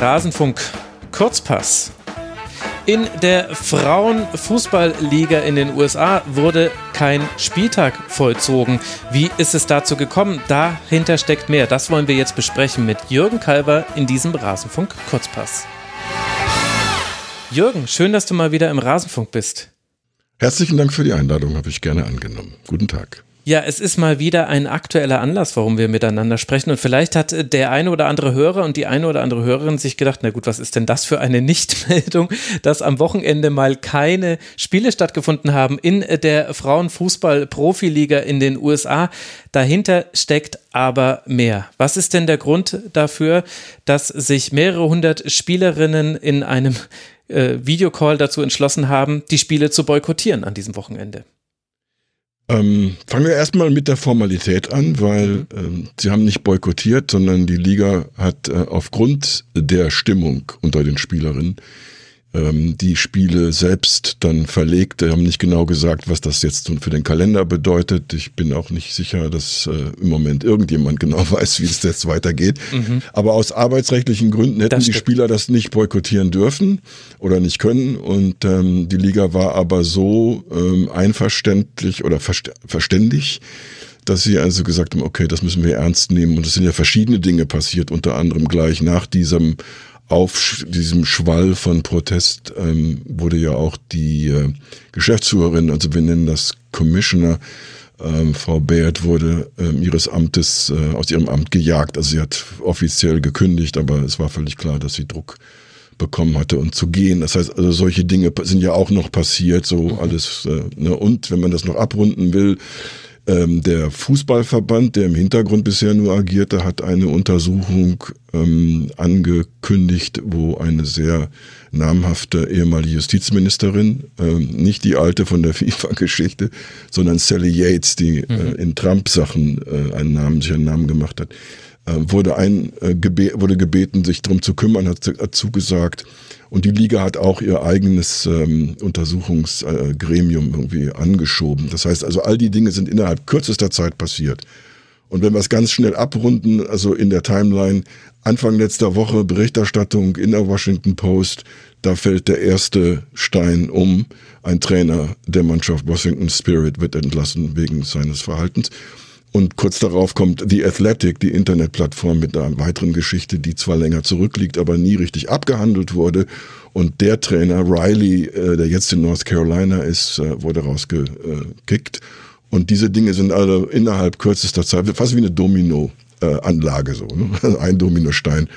Rasenfunk Kurzpass. In der Frauenfußballliga in den USA wurde kein Spieltag vollzogen. Wie ist es dazu gekommen? Dahinter steckt mehr. Das wollen wir jetzt besprechen mit Jürgen Kalber in diesem Rasenfunk Kurzpass. Jürgen, schön, dass du mal wieder im Rasenfunk bist. Herzlichen Dank für die Einladung, habe ich gerne angenommen. Guten Tag. Ja, es ist mal wieder ein aktueller Anlass, warum wir miteinander sprechen. Und vielleicht hat der eine oder andere Hörer und die eine oder andere Hörerin sich gedacht, na gut, was ist denn das für eine Nichtmeldung, dass am Wochenende mal keine Spiele stattgefunden haben in der Frauenfußball-Profiliga in den USA. Dahinter steckt aber mehr. Was ist denn der Grund dafür, dass sich mehrere hundert Spielerinnen in einem äh, Videocall dazu entschlossen haben, die Spiele zu boykottieren an diesem Wochenende? Ähm, fangen wir erstmal mit der Formalität an, weil mhm. ähm, sie haben nicht boykottiert, sondern die Liga hat äh, aufgrund der Stimmung unter den Spielerinnen die Spiele selbst dann verlegt. Wir haben nicht genau gesagt, was das jetzt für den Kalender bedeutet. Ich bin auch nicht sicher, dass äh, im Moment irgendjemand genau weiß, wie es jetzt weitergeht. Mhm. Aber aus arbeitsrechtlichen Gründen hätten die Spieler das nicht boykottieren dürfen oder nicht können. Und ähm, die Liga war aber so ähm, einverständlich oder verst verständig, dass sie also gesagt haben, okay, das müssen wir ernst nehmen. Und es sind ja verschiedene Dinge passiert, unter anderem gleich nach diesem auf diesem Schwall von Protest ähm, wurde ja auch die äh, Geschäftsführerin, also wir nennen das Commissioner, ähm, Frau Baird wurde ähm, ihres Amtes äh, aus ihrem Amt gejagt. Also sie hat offiziell gekündigt, aber es war völlig klar, dass sie Druck bekommen hatte und zu gehen. Das heißt, also solche Dinge sind ja auch noch passiert, so mhm. alles. Äh, ne? Und wenn man das noch abrunden will, ähm, der Fußballverband, der im Hintergrund bisher nur agierte, hat eine Untersuchung ähm, angekündigt, wo eine sehr namhafte ehemalige Justizministerin, ähm, nicht die alte von der FIFA-Geschichte, sondern Sally Yates, die äh, mhm. äh, in Trump-Sachen äh, einen Namen, sich einen Namen gemacht hat, äh, wurde, ein, äh, gebe wurde gebeten, sich darum zu kümmern, hat, hat zugesagt, und die Liga hat auch ihr eigenes ähm, Untersuchungsgremium irgendwie angeschoben. Das heißt also, all die Dinge sind innerhalb kürzester Zeit passiert. Und wenn wir es ganz schnell abrunden, also in der Timeline, Anfang letzter Woche Berichterstattung in der Washington Post, da fällt der erste Stein um. Ein Trainer der Mannschaft Washington Spirit wird entlassen wegen seines Verhaltens. Und kurz darauf kommt The Athletic, die Internetplattform mit einer weiteren Geschichte, die zwar länger zurückliegt, aber nie richtig abgehandelt wurde. Und der Trainer, Riley, äh, der jetzt in North Carolina ist, äh, wurde rausgekickt. Und diese Dinge sind alle innerhalb kürzester Zeit, fast wie eine Domino-Anlage so. Ne? Ein Dominostein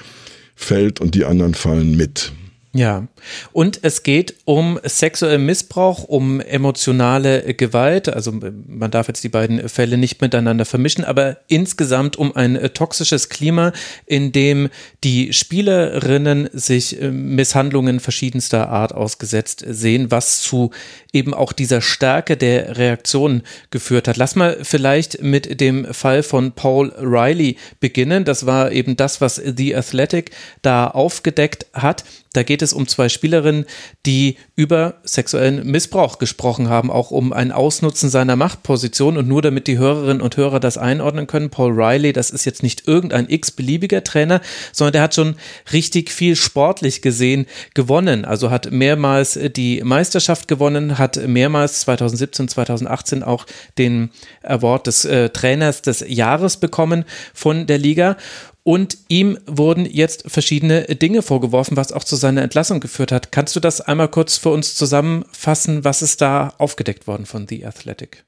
fällt und die anderen fallen mit. Ja, und es geht um sexuellen Missbrauch, um emotionale Gewalt. Also man darf jetzt die beiden Fälle nicht miteinander vermischen, aber insgesamt um ein toxisches Klima, in dem die Spielerinnen sich äh, Misshandlungen verschiedenster Art ausgesetzt sehen, was zu eben auch dieser Stärke der Reaktion geführt hat. Lass mal vielleicht mit dem Fall von Paul Riley beginnen. Das war eben das, was The Athletic da aufgedeckt hat. Da geht es um zwei Spielerinnen, die über sexuellen Missbrauch gesprochen haben, auch um ein Ausnutzen seiner Machtposition. Und nur damit die Hörerinnen und Hörer das einordnen können, Paul Riley, das ist jetzt nicht irgendein x-beliebiger Trainer, sondern der hat schon richtig viel sportlich gesehen gewonnen. Also hat mehrmals die Meisterschaft gewonnen, hat mehrmals 2017, 2018 auch den Award des äh, Trainers des Jahres bekommen von der Liga. Und ihm wurden jetzt verschiedene Dinge vorgeworfen, was auch zu seiner Entlassung geführt hat. Kannst du das einmal kurz für uns zusammenfassen? Was ist da aufgedeckt worden von The Athletic?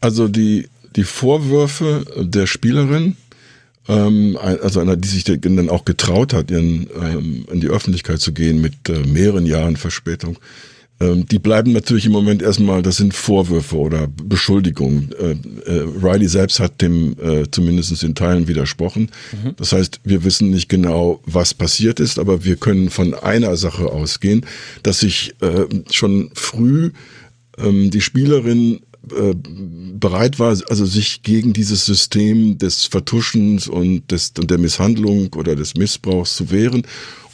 Also die, die Vorwürfe der Spielerin, ähm, also einer, die sich dann auch getraut hat, ihren, ähm, in die Öffentlichkeit zu gehen mit äh, mehreren Jahren Verspätung, die bleiben natürlich im Moment erstmal, das sind Vorwürfe oder Beschuldigungen. Äh, äh, Riley selbst hat dem äh, zumindest in Teilen widersprochen. Mhm. Das heißt, wir wissen nicht genau, was passiert ist, aber wir können von einer Sache ausgehen, dass sich schon früh ähm, die Spielerin bereit war, also sich gegen dieses System des Vertuschens und des, und der Misshandlung oder des Missbrauchs zu wehren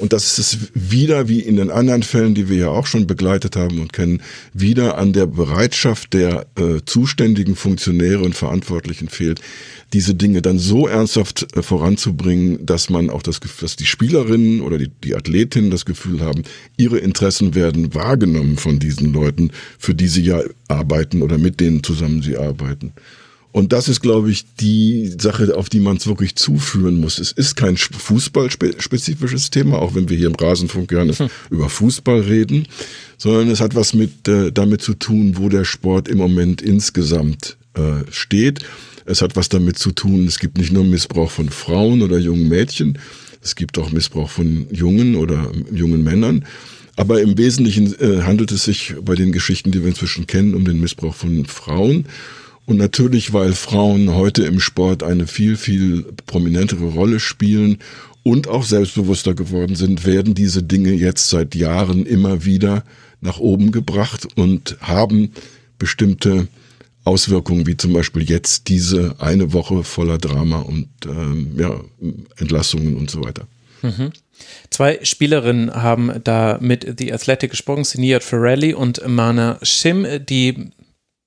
Und das ist wieder, wie in den anderen Fällen, die wir ja auch schon begleitet haben und kennen, wieder an der Bereitschaft der äh, zuständigen Funktionäre und Verantwortlichen fehlt, diese Dinge dann so ernsthaft äh, voranzubringen, dass man auch das Gefühl, dass die Spielerinnen oder die, die Athletinnen das Gefühl haben, ihre Interessen werden wahrgenommen von diesen Leuten, für die sie ja arbeiten oder mit denen zusammen sie arbeiten. Und das ist, glaube ich, die Sache, auf die man es wirklich zuführen muss. Es ist kein fußballspezifisches Thema, auch wenn wir hier im Rasenfunk gerne hm. über Fußball reden, sondern es hat was mit äh, damit zu tun, wo der Sport im Moment insgesamt äh, steht. Es hat was damit zu tun, es gibt nicht nur Missbrauch von Frauen oder jungen Mädchen, es gibt auch Missbrauch von jungen oder jungen Männern. Aber im Wesentlichen äh, handelt es sich bei den Geschichten, die wir inzwischen kennen, um den Missbrauch von Frauen. Und natürlich, weil Frauen heute im Sport eine viel, viel prominentere Rolle spielen und auch selbstbewusster geworden sind, werden diese Dinge jetzt seit Jahren immer wieder nach oben gebracht und haben bestimmte Auswirkungen, wie zum Beispiel jetzt diese eine Woche voller Drama und ähm, ja, Entlassungen und so weiter. Mhm. Zwei Spielerinnen haben da mit The Athletic gesprochen, Sinead Ferrelli und Mana Shim, die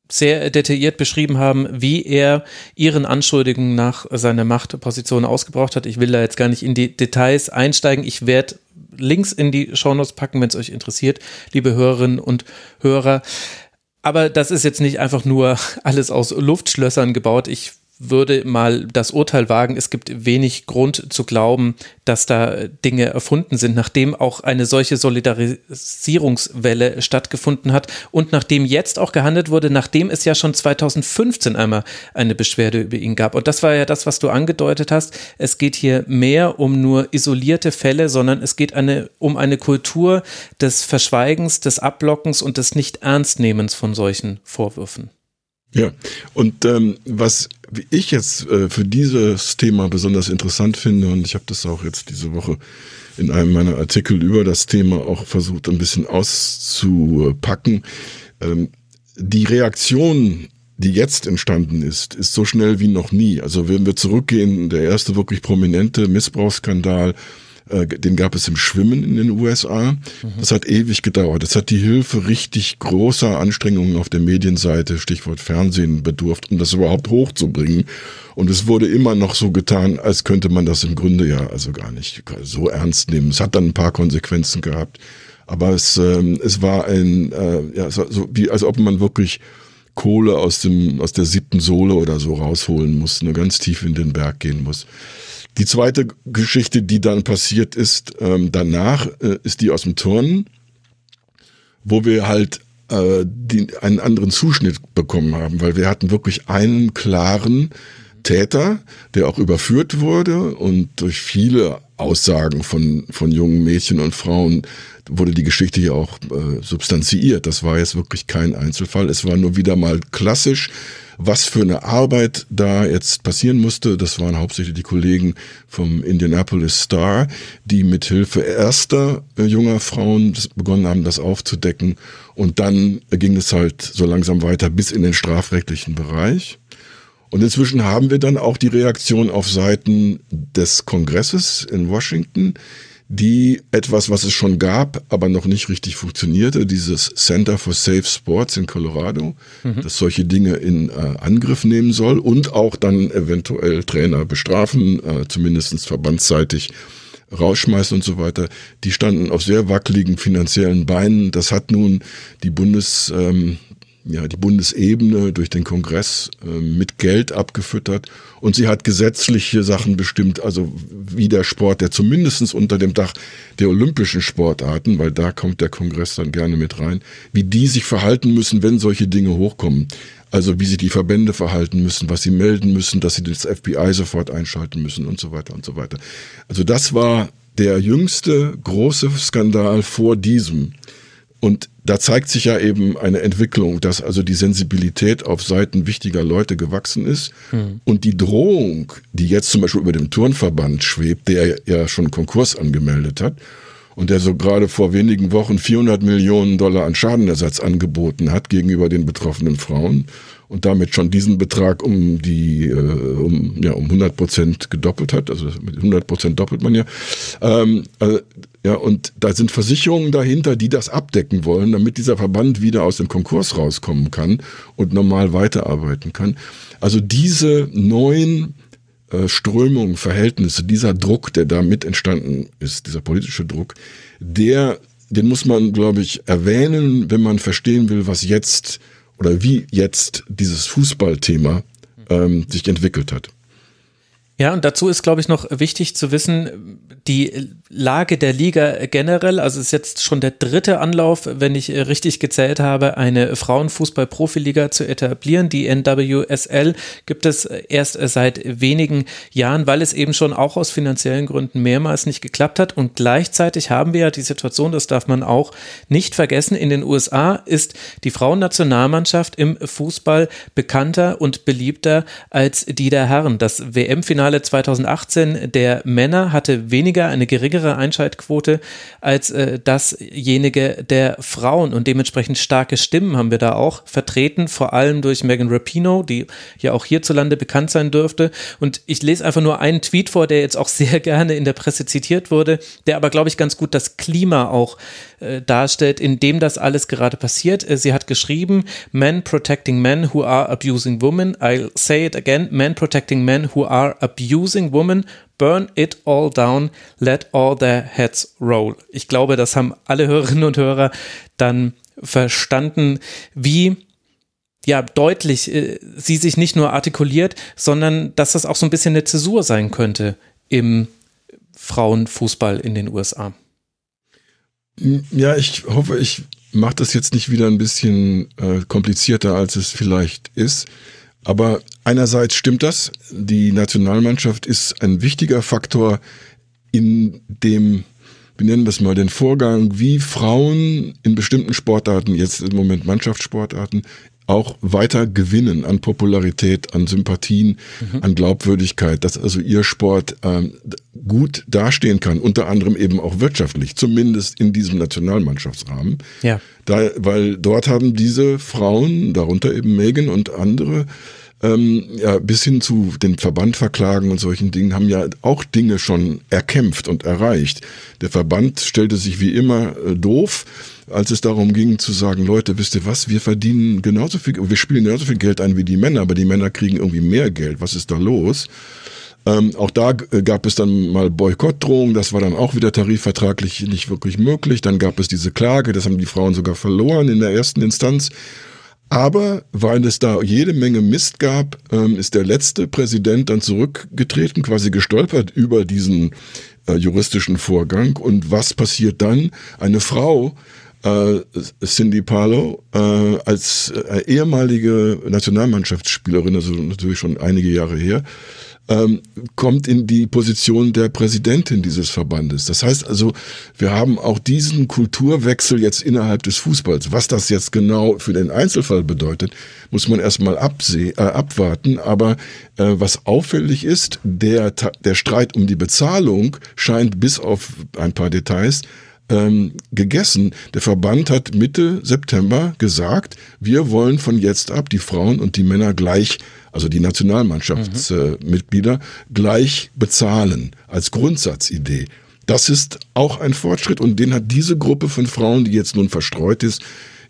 sehr detailliert beschrieben haben, wie er ihren Anschuldigungen nach seiner Machtposition ausgebraucht hat. Ich will da jetzt gar nicht in die Details einsteigen. Ich werde Links in die Shownotes packen, wenn es euch interessiert, liebe Hörerinnen und Hörer. Aber das ist jetzt nicht einfach nur alles aus Luftschlössern gebaut. Ich würde mal das Urteil wagen, es gibt wenig Grund zu glauben, dass da Dinge erfunden sind, nachdem auch eine solche Solidarisierungswelle stattgefunden hat und nachdem jetzt auch gehandelt wurde, nachdem es ja schon 2015 einmal eine Beschwerde über ihn gab. Und das war ja das, was du angedeutet hast. Es geht hier mehr um nur isolierte Fälle, sondern es geht eine, um eine Kultur des Verschweigens, des Ablockens und des Nicht-Ernstnehmens von solchen Vorwürfen. Ja, und ähm, was ich jetzt äh, für dieses Thema besonders interessant finde, und ich habe das auch jetzt diese Woche in einem meiner Artikel über das Thema auch versucht, ein bisschen auszupacken, ähm, die Reaktion die jetzt entstanden ist, ist so schnell wie noch nie. Also wenn wir zurückgehen, der erste wirklich prominente Missbrauchsskandal äh, den gab es im Schwimmen in den USA. Das hat ewig gedauert. Das hat die Hilfe richtig großer Anstrengungen auf der Medienseite, Stichwort Fernsehen, bedurft, um das überhaupt hochzubringen. Und es wurde immer noch so getan, als könnte man das im Grunde ja also gar nicht so ernst nehmen. Es hat dann ein paar Konsequenzen gehabt. Aber es, ähm, es war ein, äh, ja, so wie, als ob man wirklich Kohle aus dem, aus der siebten Sohle oder so rausholen muss, nur ganz tief in den Berg gehen muss. Die zweite Geschichte, die dann passiert ist, ähm, danach, äh, ist die aus dem Turnen, wo wir halt äh, die, einen anderen Zuschnitt bekommen haben, weil wir hatten wirklich einen klaren Täter, der auch überführt wurde und durch viele Aussagen von, von jungen Mädchen und Frauen wurde die Geschichte ja auch äh, substanziiert. Das war jetzt wirklich kein Einzelfall. Es war nur wieder mal klassisch was für eine Arbeit da jetzt passieren musste, das waren hauptsächlich die Kollegen vom Indianapolis Star, die mit Hilfe erster äh, junger Frauen begonnen haben, das aufzudecken. Und dann ging es halt so langsam weiter bis in den strafrechtlichen Bereich. Und inzwischen haben wir dann auch die Reaktion auf Seiten des Kongresses in Washington, die etwas, was es schon gab, aber noch nicht richtig funktionierte, dieses Center for Safe Sports in Colorado, mhm. das solche Dinge in äh, Angriff nehmen soll und auch dann eventuell Trainer bestrafen, äh, zumindest verbandsseitig rausschmeißen und so weiter. Die standen auf sehr wackeligen finanziellen Beinen. Das hat nun die Bundes, ähm, ja, die Bundesebene durch den Kongress äh, mit Geld abgefüttert und sie hat gesetzliche Sachen bestimmt, also wie der Sport, der zumindestens unter dem Dach der olympischen Sportarten, weil da kommt der Kongress dann gerne mit rein, wie die sich verhalten müssen, wenn solche Dinge hochkommen. Also wie sich die Verbände verhalten müssen, was sie melden müssen, dass sie das FBI sofort einschalten müssen und so weiter und so weiter. Also das war der jüngste große Skandal vor diesem. Und da zeigt sich ja eben eine Entwicklung, dass also die Sensibilität auf Seiten wichtiger Leute gewachsen ist hm. und die Drohung, die jetzt zum Beispiel über dem Turnverband schwebt, der ja schon Konkurs angemeldet hat, und der so gerade vor wenigen Wochen 400 Millionen Dollar an Schadenersatz angeboten hat gegenüber den betroffenen Frauen und damit schon diesen Betrag um die äh, um ja um 100 Prozent gedoppelt hat. Also mit 100 Prozent doppelt man ja. Ähm, äh, ja, und da sind Versicherungen dahinter, die das abdecken wollen, damit dieser Verband wieder aus dem Konkurs rauskommen kann und normal weiterarbeiten kann. Also diese neuen äh, Strömungen, Verhältnisse, dieser Druck, der da mit entstanden ist, dieser politische Druck, der, den muss man, glaube ich, erwähnen, wenn man verstehen will, was jetzt oder wie jetzt dieses Fußballthema ähm, sich entwickelt hat. Ja, und dazu ist, glaube ich, noch wichtig zu wissen, die Lage der Liga generell, also es ist jetzt schon der dritte Anlauf, wenn ich richtig gezählt habe, eine Frauenfußball-Profiliga zu etablieren. Die NWSL gibt es erst seit wenigen Jahren, weil es eben schon auch aus finanziellen Gründen mehrmals nicht geklappt hat. Und gleichzeitig haben wir ja die Situation, das darf man auch nicht vergessen, in den USA ist die Frauennationalmannschaft im Fußball bekannter und beliebter als die der Herren. Das WM-Finale Finale 2018 der Männer hatte weniger, eine geringere Einschaltquote als äh, dasjenige der Frauen und dementsprechend starke Stimmen haben wir da auch vertreten, vor allem durch Megan Rapino, die ja auch hierzulande bekannt sein dürfte. Und ich lese einfach nur einen Tweet vor, der jetzt auch sehr gerne in der Presse zitiert wurde, der aber, glaube ich, ganz gut das Klima auch äh, darstellt, in dem das alles gerade passiert. Äh, sie hat geschrieben, Men protecting men who are abusing women. I'll say it again, men protecting men who are abusing women. Burn it all down, let all their heads roll. Ich glaube, das haben alle Hörerinnen und Hörer dann verstanden, wie ja deutlich äh, sie sich nicht nur artikuliert, sondern dass das auch so ein bisschen eine Zäsur sein könnte im Frauenfußball in den USA. Ja, ich hoffe, ich mache das jetzt nicht wieder ein bisschen äh, komplizierter, als es vielleicht ist. Aber einerseits stimmt das. Die Nationalmannschaft ist ein wichtiger Faktor in dem, wir nennen das mal den Vorgang, wie Frauen in bestimmten Sportarten, jetzt im Moment Mannschaftssportarten, auch weiter gewinnen an Popularität, an Sympathien, mhm. an Glaubwürdigkeit, dass also ihr Sport ähm, gut dastehen kann, unter anderem eben auch wirtschaftlich, zumindest in diesem Nationalmannschaftsrahmen. Ja. Da, weil dort haben diese Frauen, darunter eben Megan und andere, ähm, ja, bis hin zu den Verband verklagen und solchen Dingen, haben ja auch Dinge schon erkämpft und erreicht. Der Verband stellte sich wie immer äh, doof als es darum ging zu sagen, Leute, wisst ihr was, wir verdienen genauso viel, wir spielen genauso viel Geld ein wie die Männer, aber die Männer kriegen irgendwie mehr Geld. Was ist da los? Ähm, auch da gab es dann mal Boykottdrohungen, das war dann auch wieder tarifvertraglich nicht wirklich möglich. Dann gab es diese Klage, das haben die Frauen sogar verloren in der ersten Instanz. Aber weil es da jede Menge Mist gab, ähm, ist der letzte Präsident dann zurückgetreten, quasi gestolpert über diesen äh, juristischen Vorgang. Und was passiert dann? Eine Frau äh, Cindy Palo äh, als äh, ehemalige Nationalmannschaftsspielerin, also natürlich schon einige Jahre her, ähm, kommt in die Position der Präsidentin dieses Verbandes. Das heißt also, wir haben auch diesen Kulturwechsel jetzt innerhalb des Fußballs. Was das jetzt genau für den Einzelfall bedeutet, muss man erstmal äh, abwarten. Aber äh, was auffällig ist, der, der Streit um die Bezahlung scheint bis auf ein paar Details ähm, gegessen. Der Verband hat Mitte September gesagt, wir wollen von jetzt ab die Frauen und die Männer gleich, also die Nationalmannschaftsmitglieder, mhm. äh, gleich bezahlen als Grundsatzidee. Das ist auch ein Fortschritt und den hat diese Gruppe von Frauen, die jetzt nun verstreut ist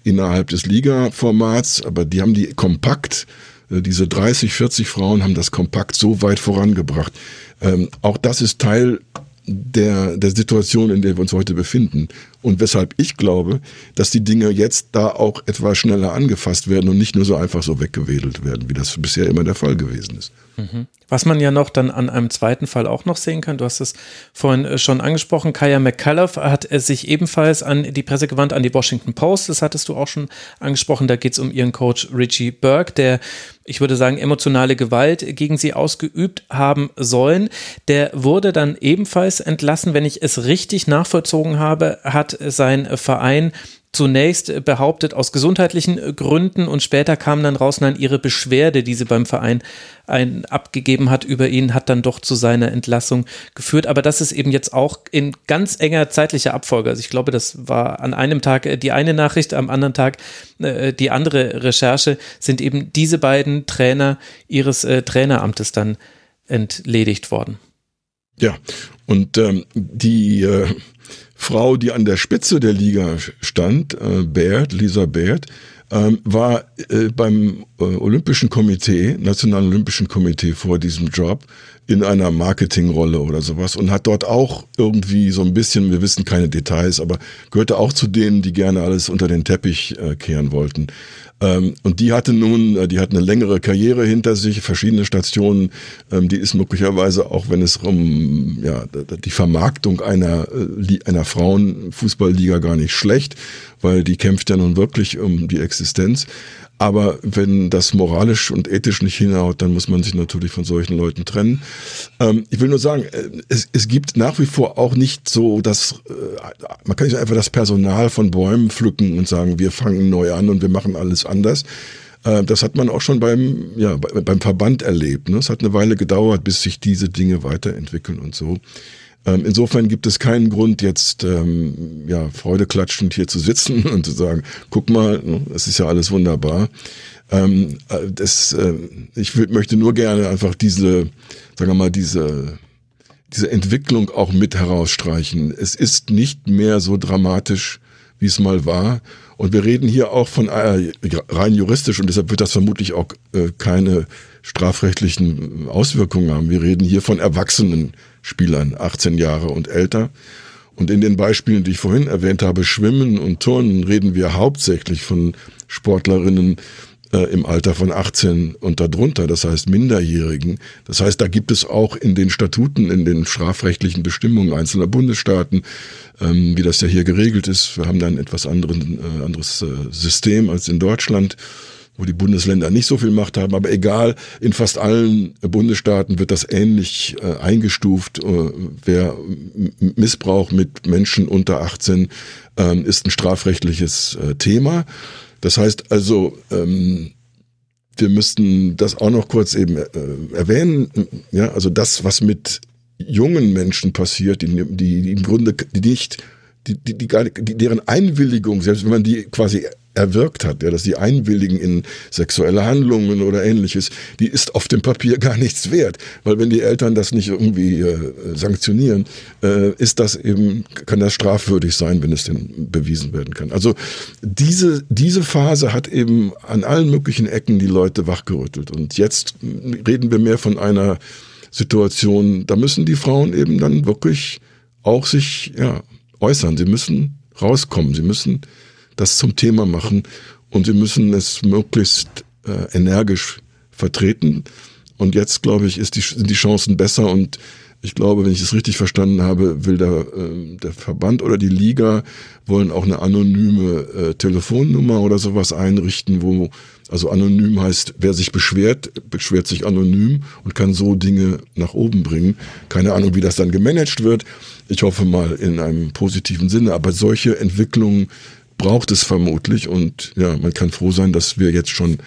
innerhalb des Liga-Formats, aber die haben die kompakt äh, diese 30, 40 Frauen haben das kompakt so weit vorangebracht. Ähm, auch das ist Teil der, der Situation, in der wir uns heute befinden. Und weshalb ich glaube, dass die Dinge jetzt da auch etwas schneller angefasst werden und nicht nur so einfach so weggewedelt werden, wie das bisher immer der Fall gewesen ist. Mhm. Was man ja noch dann an einem zweiten Fall auch noch sehen kann, du hast es vorhin äh, schon angesprochen, Kaya McCullough hat äh, sich ebenfalls an die Presse gewandt, an die Washington Post, das hattest du auch schon angesprochen, da geht es um ihren Coach Richie Burke, der, ich würde sagen, emotionale Gewalt gegen sie ausgeübt haben sollen. Der wurde dann ebenfalls entlassen, wenn ich es richtig nachvollzogen habe, hat sein Verein zunächst behauptet aus gesundheitlichen Gründen und später kam dann raus, nein, ihre Beschwerde, die sie beim Verein ein, abgegeben hat über ihn, hat dann doch zu seiner Entlassung geführt. Aber das ist eben jetzt auch in ganz enger zeitlicher Abfolge. Also ich glaube, das war an einem Tag äh, die eine Nachricht, am anderen Tag äh, die andere Recherche, sind eben diese beiden Trainer ihres äh, Traineramtes dann entledigt worden. Ja, und ähm, die äh, Frau, die an der Spitze der Liga stand, äh, Baird, Lisa Baird, ähm, war äh, beim äh, Olympischen Komitee, Nationalen Olympischen Komitee vor diesem Job in einer Marketingrolle oder sowas und hat dort auch irgendwie so ein bisschen, wir wissen keine Details, aber gehörte auch zu denen, die gerne alles unter den Teppich äh, kehren wollten. Ähm, und die hatte nun, äh, die hat eine längere Karriere hinter sich, verschiedene Stationen. Ähm, die ist möglicherweise auch, wenn es um ja, die Vermarktung einer, äh, einer Frauenfußballliga gar nicht schlecht, weil die kämpft ja nun wirklich um die Existenz. Aber wenn das moralisch und ethisch nicht hinhaut, dann muss man sich natürlich von solchen Leuten trennen. Ähm, ich will nur sagen, äh, es, es gibt nach wie vor auch nicht so das, äh, man kann nicht einfach das Personal von Bäumen pflücken und sagen, wir fangen neu an und wir machen alles anders. Äh, das hat man auch schon beim, ja, beim Verband erlebt. Ne? Es hat eine Weile gedauert, bis sich diese Dinge weiterentwickeln und so. Ähm, insofern gibt es keinen Grund, jetzt ähm, ja, Freude klatschend hier zu sitzen und zu sagen, guck mal, ne, es ist ja alles wunderbar. Ähm, äh, das, äh, ich möchte nur gerne einfach diese, sagen wir mal, diese, diese Entwicklung auch mit herausstreichen. Es ist nicht mehr so dramatisch, wie es mal war. Und wir reden hier auch von äh, rein juristisch und deshalb wird das vermutlich auch äh, keine strafrechtlichen Auswirkungen haben. Wir reden hier von erwachsenen Spielern, 18 Jahre und älter. Und in den Beispielen, die ich vorhin erwähnt habe, Schwimmen und Turnen, reden wir hauptsächlich von Sportlerinnen äh, im Alter von 18 und darunter, das heißt Minderjährigen. Das heißt, da gibt es auch in den Statuten, in den strafrechtlichen Bestimmungen einzelner Bundesstaaten, ähm, wie das ja hier geregelt ist. Wir haben da ein etwas anderen, äh, anderes äh, System als in Deutschland wo die Bundesländer nicht so viel Macht haben. Aber egal, in fast allen Bundesstaaten wird das ähnlich äh, eingestuft. Äh, wer Missbrauch mit Menschen unter 18 äh, ist ein strafrechtliches äh, Thema. Das heißt also, ähm, wir müssten das auch noch kurz eben äh, erwähnen. Ja, also das, was mit jungen Menschen passiert, die, die, die im Grunde die nicht die, die, die, deren Einwilligung, selbst wenn man die quasi erwirkt hat, ja, dass sie einwilligen in sexuelle Handlungen oder ähnliches, die ist auf dem Papier gar nichts wert, weil wenn die Eltern das nicht irgendwie äh, sanktionieren, äh, ist das eben kann das strafwürdig sein, wenn es denn bewiesen werden kann. Also diese diese Phase hat eben an allen möglichen Ecken die Leute wachgerüttelt und jetzt reden wir mehr von einer Situation, da müssen die Frauen eben dann wirklich auch sich ja äußern. Sie müssen rauskommen. Sie müssen das zum Thema machen und sie müssen es möglichst äh, energisch vertreten. Und jetzt, glaube ich, ist die, sind die Chancen besser und ich glaube, wenn ich es richtig verstanden habe, will der, äh, der Verband oder die Liga wollen auch eine anonyme äh, Telefonnummer oder sowas einrichten, wo also anonym heißt, wer sich beschwert, beschwert sich anonym und kann so Dinge nach oben bringen. Keine Ahnung, wie das dann gemanagt wird. Ich hoffe mal in einem positiven Sinne, aber solche Entwicklungen braucht es vermutlich und ja, man kann froh sein, dass wir jetzt schon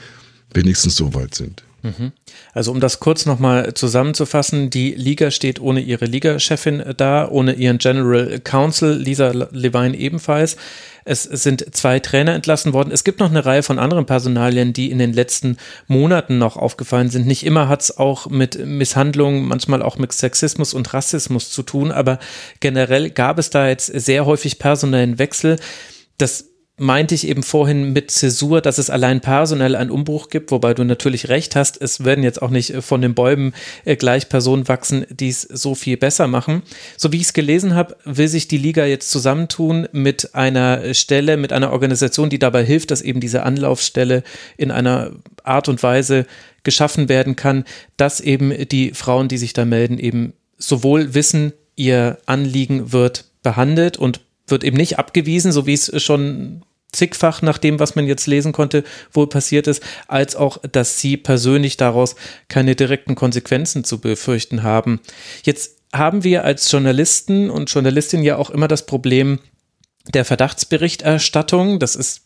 wenigstens so weit sind. Mhm. Also um das kurz nochmal zusammenzufassen, die Liga steht ohne ihre Liga-Chefin da, ohne ihren General Counsel, Lisa Levine ebenfalls. Es sind zwei Trainer entlassen worden. Es gibt noch eine Reihe von anderen Personalien, die in den letzten Monaten noch aufgefallen sind. Nicht immer hat es auch mit Misshandlungen, manchmal auch mit Sexismus und Rassismus zu tun, aber generell gab es da jetzt sehr häufig personellen Wechsel. Das meinte ich eben vorhin mit Zäsur, dass es allein personell einen Umbruch gibt, wobei du natürlich recht hast, es werden jetzt auch nicht von den Bäumen äh, gleich Personen wachsen, die es so viel besser machen. So wie ich es gelesen habe, will sich die Liga jetzt zusammentun mit einer Stelle, mit einer Organisation, die dabei hilft, dass eben diese Anlaufstelle in einer Art und Weise geschaffen werden kann, dass eben die Frauen, die sich da melden, eben sowohl wissen, ihr Anliegen wird behandelt und wird eben nicht abgewiesen, so wie es schon zigfach nach dem, was man jetzt lesen konnte, wohl passiert ist, als auch, dass sie persönlich daraus keine direkten Konsequenzen zu befürchten haben. Jetzt haben wir als Journalisten und Journalistinnen ja auch immer das Problem, der Verdachtsberichterstattung. Das ist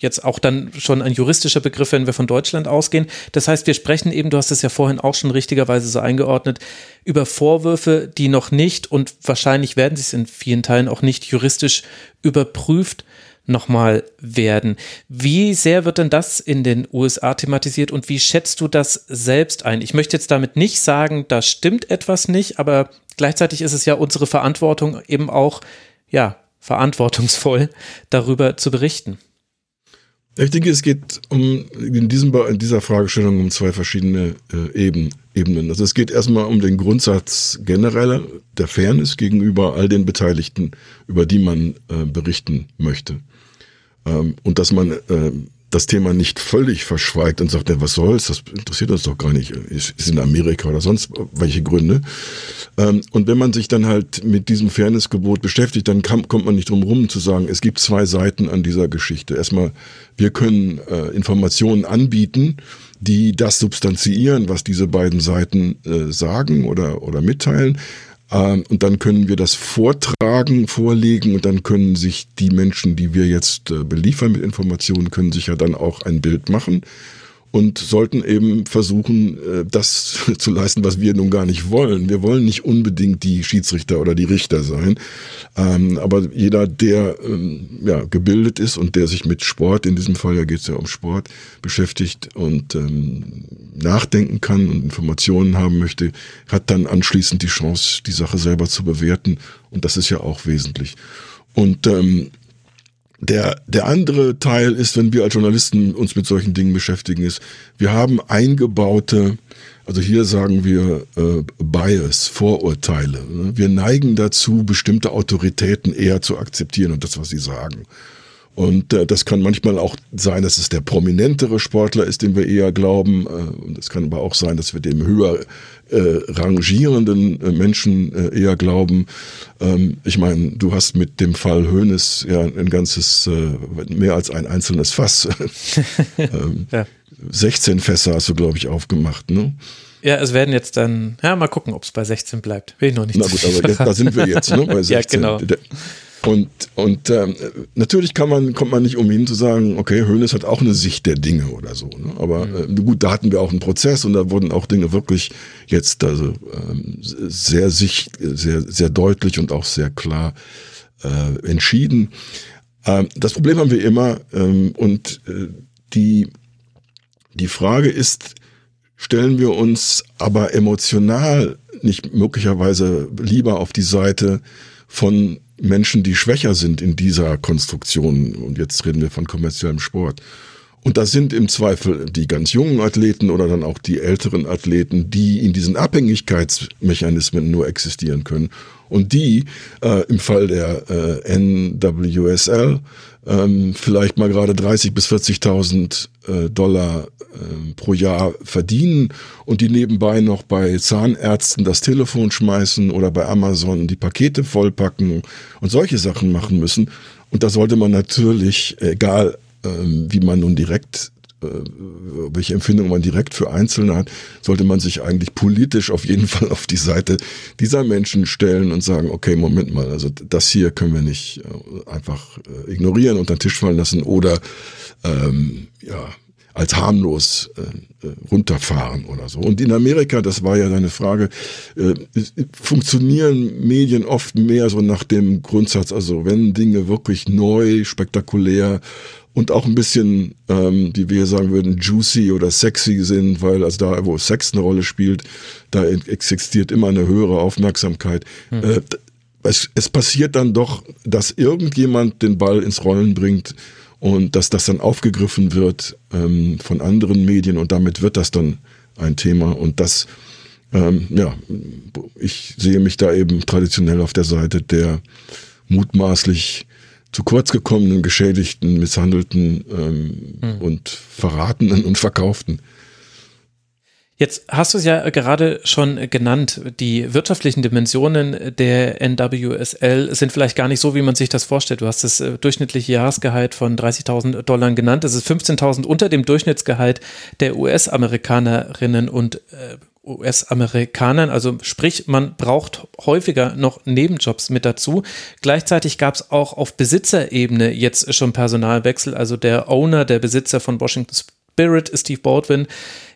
jetzt auch dann schon ein juristischer Begriff, wenn wir von Deutschland ausgehen. Das heißt, wir sprechen eben, du hast es ja vorhin auch schon richtigerweise so eingeordnet, über Vorwürfe, die noch nicht und wahrscheinlich werden sie es in vielen Teilen auch nicht juristisch überprüft nochmal werden. Wie sehr wird denn das in den USA thematisiert und wie schätzt du das selbst ein? Ich möchte jetzt damit nicht sagen, da stimmt etwas nicht, aber gleichzeitig ist es ja unsere Verantwortung eben auch, ja, verantwortungsvoll darüber zu berichten. Ich denke, es geht um in, diesem, in dieser Fragestellung um zwei verschiedene äh, Eben, Ebenen. Also es geht erstmal um den Grundsatz genereller der Fairness gegenüber all den Beteiligten, über die man äh, berichten möchte. Ähm, und dass man äh, das Thema nicht völlig verschweigt und sagt, ja, was soll's, das interessiert uns doch gar nicht, ist, in Amerika oder sonst welche Gründe. Ähm, und wenn man sich dann halt mit diesem Fairnessgebot beschäftigt, dann kann, kommt man nicht drum rum zu sagen, es gibt zwei Seiten an dieser Geschichte. Erstmal, wir können äh, Informationen anbieten, die das substanziieren, was diese beiden Seiten äh, sagen oder, oder mitteilen. Ähm, und dann können wir das vortragen, vorlegen und dann können sich die Menschen, die wir jetzt äh, beliefern mit Informationen, können sich ja dann auch ein Bild machen und sollten eben versuchen, äh, das zu leisten, was wir nun gar nicht wollen. Wir wollen nicht unbedingt die Schiedsrichter oder die Richter sein, ähm, aber jeder, der ähm, ja, gebildet ist und der sich mit Sport, in diesem Fall ja geht es ja um Sport, beschäftigt und ähm, nachdenken kann und Informationen haben möchte, hat dann anschließend die Chance, die Sache selber zu bewerten und das ist ja auch wesentlich. Und ähm, der, der andere Teil ist, wenn wir als Journalisten uns mit solchen Dingen beschäftigen, ist, wir haben eingebaute, also hier sagen wir äh, Bias, Vorurteile. Wir neigen dazu, bestimmte Autoritäten eher zu akzeptieren und das, was sie sagen. Und äh, das kann manchmal auch sein, dass es der prominentere Sportler ist, dem wir eher glauben. Äh, und es kann aber auch sein, dass wir dem höher äh, rangierenden äh, Menschen äh, eher glauben. Ähm, ich meine, du hast mit dem Fall Hoeneß ja ein ganzes, äh, mehr als ein einzelnes Fass. ähm, ja. 16 Fässer hast du, glaube ich, aufgemacht, ne? Ja, es werden jetzt dann, ja, mal gucken, ob es bei 16 bleibt. Will ich noch nicht Na gut, aber da sind wir jetzt, ne? Bei 16. ja, genau. Und, und ähm, natürlich kann man, kommt man nicht umhin zu sagen, okay, Hönes hat auch eine Sicht der Dinge oder so. Ne? Aber mhm. äh, gut, da hatten wir auch einen Prozess und da wurden auch Dinge wirklich jetzt also ähm, sehr sicht, sehr, sehr deutlich und auch sehr klar äh, entschieden. Ähm, das Problem haben wir immer ähm, und äh, die, die Frage ist, stellen wir uns aber emotional nicht möglicherweise lieber auf die Seite von Menschen, die schwächer sind in dieser Konstruktion. Und jetzt reden wir von kommerziellem Sport. Und das sind im Zweifel die ganz jungen Athleten oder dann auch die älteren Athleten, die in diesen Abhängigkeitsmechanismen nur existieren können. Und die äh, im Fall der äh, NWSL ähm, vielleicht mal gerade 30 bis 40.000 äh, Dollar äh, pro Jahr verdienen und die nebenbei noch bei Zahnärzten das Telefon schmeißen oder bei Amazon die Pakete vollpacken und solche Sachen machen müssen. Und da sollte man natürlich, egal ähm, wie man nun direkt äh, welche Empfindung man direkt für Einzelne hat, sollte man sich eigentlich politisch auf jeden Fall auf die Seite dieser Menschen stellen und sagen, okay, Moment mal, also das hier können wir nicht äh, einfach äh, ignorieren, unter den Tisch fallen lassen oder ähm, ja, als harmlos äh, runterfahren oder so. Und in Amerika, das war ja deine Frage, äh, funktionieren Medien oft mehr so nach dem Grundsatz, also wenn Dinge wirklich neu, spektakulär und auch ein bisschen, ähm, wie wir sagen würden, juicy oder sexy sind, weil also da, wo Sex eine Rolle spielt, da existiert immer eine höhere Aufmerksamkeit. Mhm. Äh, es, es passiert dann doch, dass irgendjemand den Ball ins Rollen bringt und dass das dann aufgegriffen wird ähm, von anderen Medien und damit wird das dann ein Thema und das, ähm, ja, ich sehe mich da eben traditionell auf der Seite der mutmaßlich zu kurz gekommenen, geschädigten, misshandelten ähm, mhm. und verratenen und verkauften. Jetzt hast du es ja gerade schon genannt. Die wirtschaftlichen Dimensionen der NWSL sind vielleicht gar nicht so, wie man sich das vorstellt. Du hast das äh, durchschnittliche Jahresgehalt von 30.000 Dollar genannt. Das ist 15.000 unter dem Durchschnittsgehalt der US-Amerikanerinnen und äh, US-Amerikanern. Also sprich, man braucht häufiger noch Nebenjobs mit dazu. Gleichzeitig gab es auch auf Besitzerebene jetzt schon Personalwechsel. Also der Owner, der Besitzer von Washington Spirit, Steve Baldwin,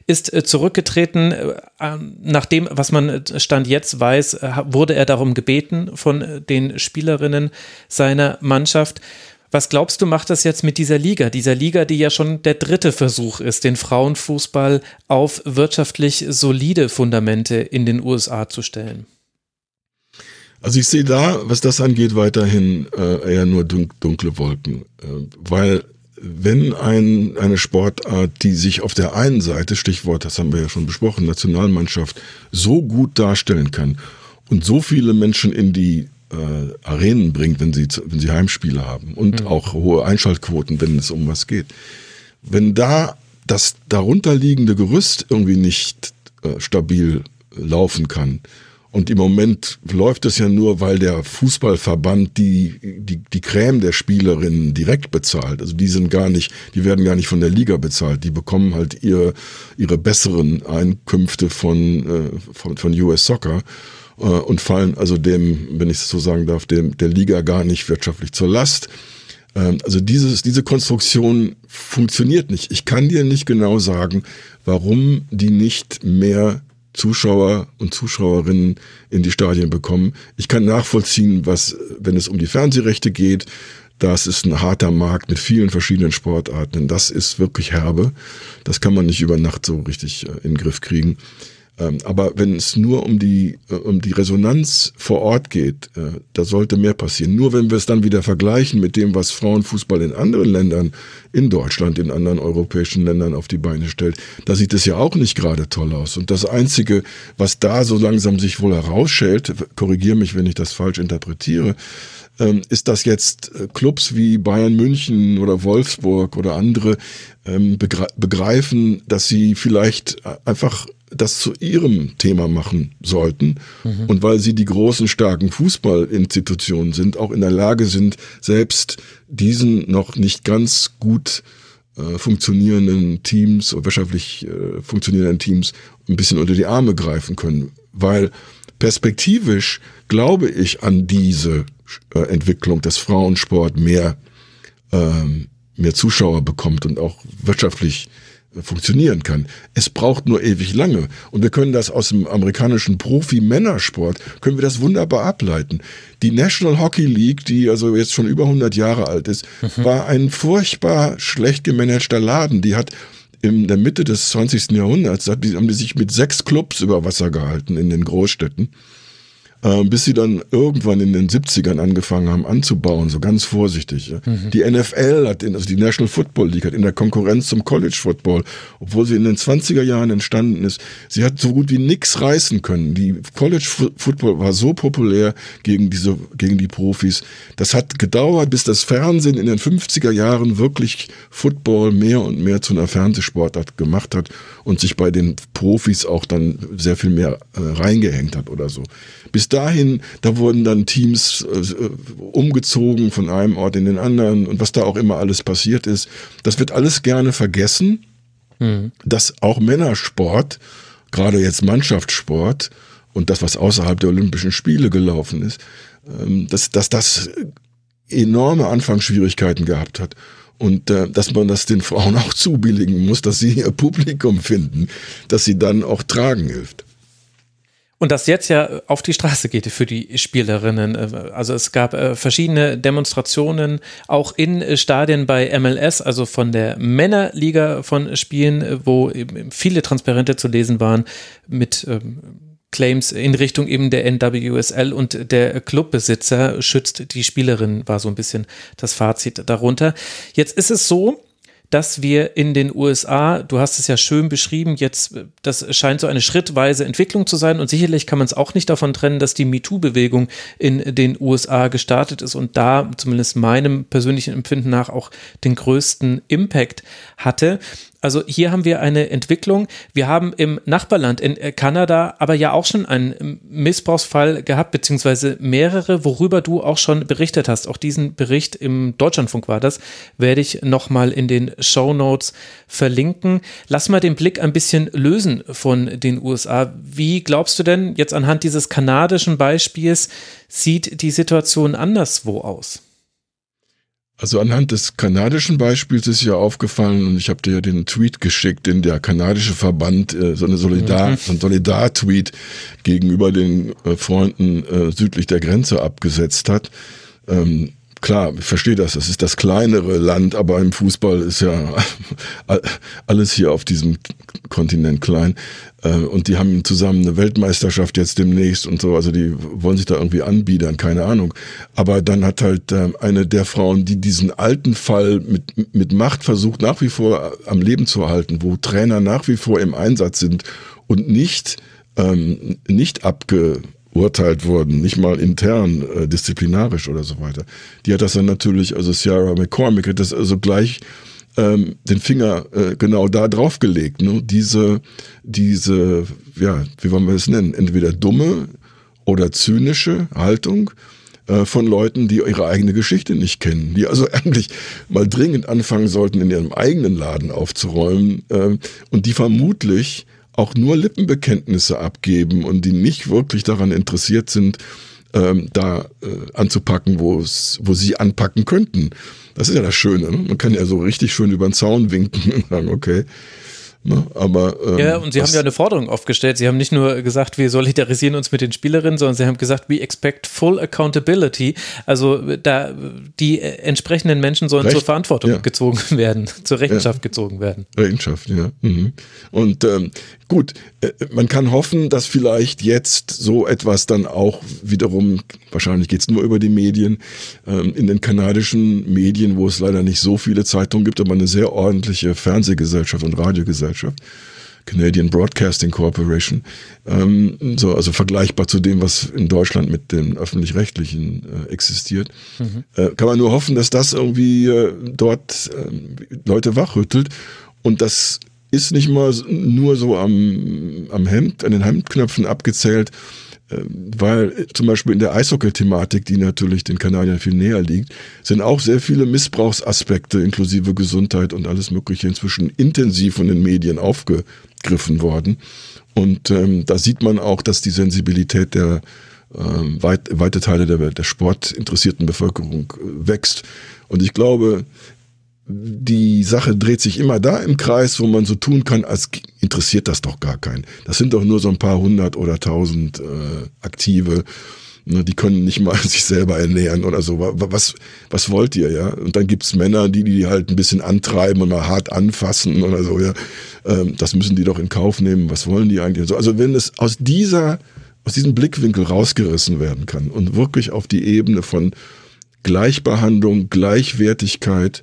ist äh, zurückgetreten. Äh, nach dem, was man äh, Stand jetzt weiß, wurde er darum gebeten von den Spielerinnen seiner Mannschaft. Was glaubst du, macht das jetzt mit dieser Liga? Dieser Liga, die ja schon der dritte Versuch ist, den Frauenfußball auf wirtschaftlich solide Fundamente in den USA zu stellen. Also ich sehe da, was das angeht, weiterhin äh, eher nur dunkle Wolken, äh, weil wenn ein, eine Sportart, die sich auf der einen Seite, Stichwort, das haben wir ja schon besprochen, Nationalmannschaft, so gut darstellen kann und so viele Menschen in die äh, Arenen bringt, wenn sie, wenn sie Heimspiele haben und mhm. auch hohe Einschaltquoten, wenn es um was geht. Wenn da das darunterliegende Gerüst irgendwie nicht äh, stabil laufen kann, und im Moment läuft es ja nur, weil der Fußballverband die, die, die Creme der Spielerinnen direkt bezahlt. Also die sind gar nicht, die werden gar nicht von der Liga bezahlt. Die bekommen halt ihre, ihre besseren Einkünfte von, äh, von, von US Soccer äh, und fallen also dem, wenn ich es so sagen darf, dem, der Liga gar nicht wirtschaftlich zur Last. Ähm, also dieses, diese Konstruktion funktioniert nicht. Ich kann dir nicht genau sagen, warum die nicht mehr Zuschauer und Zuschauerinnen in die Stadien bekommen. Ich kann nachvollziehen, was, wenn es um die Fernsehrechte geht, das ist ein harter Markt mit vielen verschiedenen Sportarten. Das ist wirklich herbe. Das kann man nicht über Nacht so richtig äh, in den Griff kriegen. Ähm, aber wenn es nur um die, äh, um die Resonanz vor Ort geht, äh, da sollte mehr passieren. Nur wenn wir es dann wieder vergleichen mit dem, was Frauenfußball in anderen Ländern, in Deutschland, in anderen europäischen Ländern auf die Beine stellt, da sieht es ja auch nicht gerade toll aus. Und das Einzige, was da so langsam sich wohl herausschält, korrigiere mich, wenn ich das falsch interpretiere, ähm, ist, dass jetzt äh, Clubs wie Bayern München oder Wolfsburg oder andere ähm, begreifen, dass sie vielleicht einfach das zu ihrem Thema machen sollten mhm. und weil sie die großen, starken Fußballinstitutionen sind, auch in der Lage sind, selbst diesen noch nicht ganz gut äh, funktionierenden Teams oder wirtschaftlich äh, funktionierenden Teams ein bisschen unter die Arme greifen können. Weil perspektivisch glaube ich an diese äh, Entwicklung, dass Frauensport mehr, ähm, mehr Zuschauer bekommt und auch wirtschaftlich funktionieren kann. Es braucht nur ewig lange. Und wir können das aus dem amerikanischen Profi-Männersport, können wir das wunderbar ableiten. Die National Hockey League, die also jetzt schon über 100 Jahre alt ist, mhm. war ein furchtbar schlecht gemanagter Laden. Die hat in der Mitte des 20. Jahrhunderts, haben die sich mit sechs Clubs über Wasser gehalten in den Großstädten äh, bis sie dann irgendwann in den 70ern angefangen haben anzubauen, so ganz vorsichtig. Mhm. Die NFL hat, in, also die National Football League hat in der Konkurrenz zum College Football, obwohl sie in den 20er Jahren entstanden ist, sie hat so gut wie nix reißen können. Die College Football war so populär gegen diese, gegen die Profis. Das hat gedauert, bis das Fernsehen in den 50er Jahren wirklich Football mehr und mehr zu einer Fernsehsportart gemacht hat und sich bei den Profis auch dann sehr viel mehr äh, reingehängt hat oder so. Bis dahin, da wurden dann Teams äh, umgezogen von einem Ort in den anderen und was da auch immer alles passiert ist. Das wird alles gerne vergessen, mhm. dass auch Männersport, gerade jetzt Mannschaftssport und das, was außerhalb der Olympischen Spiele gelaufen ist, ähm, dass, dass das enorme Anfangsschwierigkeiten gehabt hat und äh, dass man das den Frauen auch zubilligen muss, dass sie ihr Publikum finden, dass sie dann auch tragen hilft. Und das jetzt ja auf die Straße geht für die Spielerinnen. Also es gab äh, verschiedene Demonstrationen auch in äh, Stadien bei MLS, also von der Männerliga von Spielen, wo viele Transparente zu lesen waren mit ähm, Claims in Richtung eben der NWSL und der Clubbesitzer schützt die Spielerin, war so ein bisschen das Fazit darunter. Jetzt ist es so, dass wir in den USA, du hast es ja schön beschrieben, jetzt, das scheint so eine schrittweise Entwicklung zu sein und sicherlich kann man es auch nicht davon trennen, dass die MeToo-Bewegung in den USA gestartet ist und da zumindest meinem persönlichen Empfinden nach auch den größten Impact hatte. Also hier haben wir eine Entwicklung. Wir haben im Nachbarland in äh, Kanada aber ja auch schon einen Missbrauchsfall gehabt, beziehungsweise mehrere, worüber du auch schon berichtet hast. Auch diesen Bericht im Deutschlandfunk war das, werde ich nochmal in den Show Notes verlinken. Lass mal den Blick ein bisschen lösen von den USA. Wie glaubst du denn jetzt anhand dieses kanadischen Beispiels sieht die Situation anderswo aus? Also anhand des kanadischen Beispiels ist ja aufgefallen, und ich habe dir ja den Tweet geschickt, den der kanadische Verband, äh, so eine Solidar, mhm. so ein Solidar-Tweet gegenüber den äh, Freunden äh, südlich der Grenze abgesetzt hat. Ähm, klar, ich verstehe das, das ist das kleinere Land, aber im Fußball ist ja alles hier auf diesem Kontinent klein. Äh, und die haben zusammen eine Weltmeisterschaft jetzt demnächst und so, also die wollen sich da irgendwie anbiedern, keine Ahnung. Aber dann hat halt äh, eine der Frauen, die diesen alten Fall mit, mit Macht versucht, nach wie vor am Leben zu erhalten, wo Trainer nach wie vor im Einsatz sind und nicht, ähm, nicht abge urteilt wurden, nicht mal intern, äh, disziplinarisch oder so weiter. Die hat das dann natürlich, also Ciara McCormick hat das also gleich ähm, den Finger äh, genau da drauf gelegt. Ne? Diese, diese, ja, wie wollen wir das nennen? Entweder dumme oder zynische Haltung äh, von Leuten, die ihre eigene Geschichte nicht kennen, die also eigentlich mal dringend anfangen sollten, in ihrem eigenen Laden aufzuräumen äh, und die vermutlich auch nur Lippenbekenntnisse abgeben und die nicht wirklich daran interessiert sind, ähm, da äh, anzupacken, wo sie anpacken könnten. Das ist ja das Schöne. Ne? Man kann ja so richtig schön über den Zaun winken und sagen, okay, Ne? Aber, ähm, ja, und Sie haben ja eine Forderung aufgestellt. Sie haben nicht nur gesagt, wir solidarisieren uns mit den Spielerinnen, sondern Sie haben gesagt, we expect full accountability. Also da die entsprechenden Menschen sollen Recht, zur Verantwortung ja. gezogen werden, zur Rechenschaft ja. gezogen werden. Rechenschaft, ja. Mhm. Und ähm, gut, äh, man kann hoffen, dass vielleicht jetzt so etwas dann auch wiederum, wahrscheinlich geht es nur über die Medien, ähm, in den kanadischen Medien, wo es leider nicht so viele Zeitungen gibt, aber eine sehr ordentliche Fernsehgesellschaft und Radiogesellschaft Gesellschaft. Canadian Broadcasting Corporation, ähm, so, also vergleichbar zu dem, was in Deutschland mit den öffentlich-rechtlichen äh, existiert. Mhm. Äh, kann man nur hoffen, dass das irgendwie äh, dort äh, Leute wachrüttelt und das ist nicht mal nur so am, am Hemd, an den Hemdknöpfen abgezählt, ähm, weil zum Beispiel in der Eishockey-Thematik, die natürlich den Kanadiern viel näher liegt, sind auch sehr viele Missbrauchsaspekte inklusive Gesundheit und alles Mögliche inzwischen intensiv von den Medien aufgegriffen worden. Und ähm, da sieht man auch, dass die Sensibilität der ähm, weit, weite Teile der, der sportinteressierten Bevölkerung äh, wächst. Und ich glaube, die Sache dreht sich immer da im Kreis, wo man so tun kann, als interessiert das doch gar keinen. Das sind doch nur so ein paar hundert oder tausend äh, Aktive. Ne, die können nicht mal sich selber ernähren oder so. Was, was wollt ihr, ja? Und dann gibt's Männer, die die halt ein bisschen antreiben und mal hart anfassen oder so, ja. Ähm, das müssen die doch in Kauf nehmen. Was wollen die eigentlich? Also wenn es aus dieser, aus diesem Blickwinkel rausgerissen werden kann und wirklich auf die Ebene von Gleichbehandlung, Gleichwertigkeit,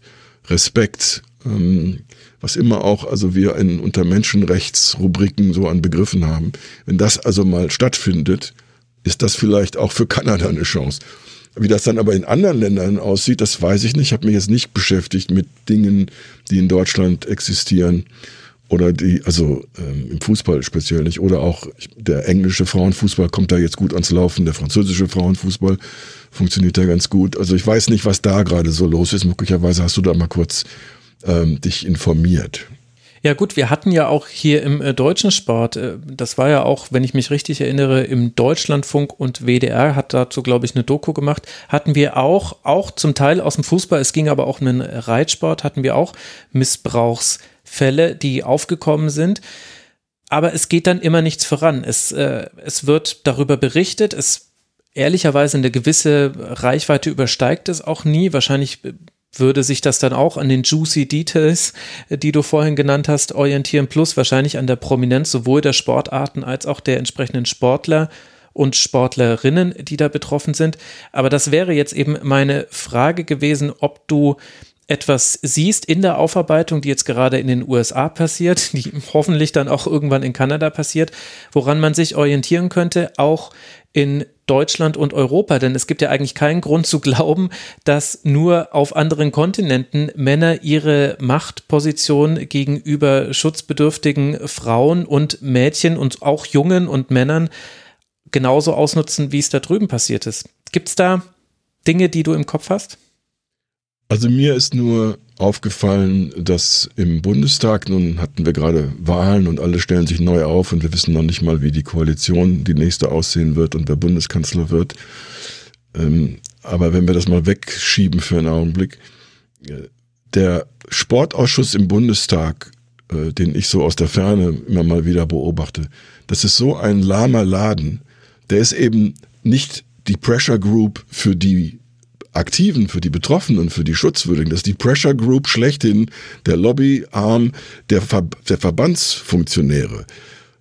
Respekt, ähm, was immer auch also wir in, unter Menschenrechtsrubriken so an Begriffen haben. Wenn das also mal stattfindet, ist das vielleicht auch für Kanada eine Chance. Wie das dann aber in anderen Ländern aussieht, das weiß ich nicht. Ich habe mich jetzt nicht beschäftigt mit Dingen, die in Deutschland existieren oder die, also ähm, im Fußball speziell nicht, oder auch der englische Frauenfußball kommt da jetzt gut ans Laufen, der französische Frauenfußball funktioniert da ganz gut. Also ich weiß nicht, was da gerade so los ist. Möglicherweise hast du da mal kurz ähm, dich informiert. Ja gut, wir hatten ja auch hier im äh, deutschen Sport, äh, das war ja auch, wenn ich mich richtig erinnere, im Deutschlandfunk und WDR hat dazu, glaube ich, eine Doku gemacht, hatten wir auch, auch zum Teil aus dem Fußball, es ging aber auch um den Reitsport, hatten wir auch Missbrauchsfälle, die aufgekommen sind. Aber es geht dann immer nichts voran. Es, äh, es wird darüber berichtet, es ehrlicherweise eine gewisse Reichweite übersteigt es auch nie. Wahrscheinlich würde sich das dann auch an den juicy Details, die du vorhin genannt hast, orientieren, plus wahrscheinlich an der Prominenz sowohl der Sportarten als auch der entsprechenden Sportler und Sportlerinnen, die da betroffen sind. Aber das wäre jetzt eben meine Frage gewesen, ob du etwas siehst in der Aufarbeitung, die jetzt gerade in den USA passiert, die hoffentlich dann auch irgendwann in Kanada passiert, woran man sich orientieren könnte, auch in Deutschland und Europa, denn es gibt ja eigentlich keinen Grund zu glauben, dass nur auf anderen Kontinenten Männer ihre Machtposition gegenüber schutzbedürftigen Frauen und Mädchen und auch Jungen und Männern genauso ausnutzen, wie es da drüben passiert ist. Gibt es da Dinge, die du im Kopf hast? Also mir ist nur aufgefallen, dass im Bundestag, nun hatten wir gerade Wahlen und alle stellen sich neu auf und wir wissen noch nicht mal, wie die Koalition die nächste aussehen wird und wer Bundeskanzler wird. Ähm, aber wenn wir das mal wegschieben für einen Augenblick, äh, der Sportausschuss im Bundestag, äh, den ich so aus der Ferne immer mal wieder beobachte, das ist so ein lahmer Laden. Der ist eben nicht die Pressure Group für die Aktiven, für die Betroffenen, für die Schutzwürdigen. Das ist die Pressure Group schlechthin, der Lobbyarm der, Ver der Verbandsfunktionäre.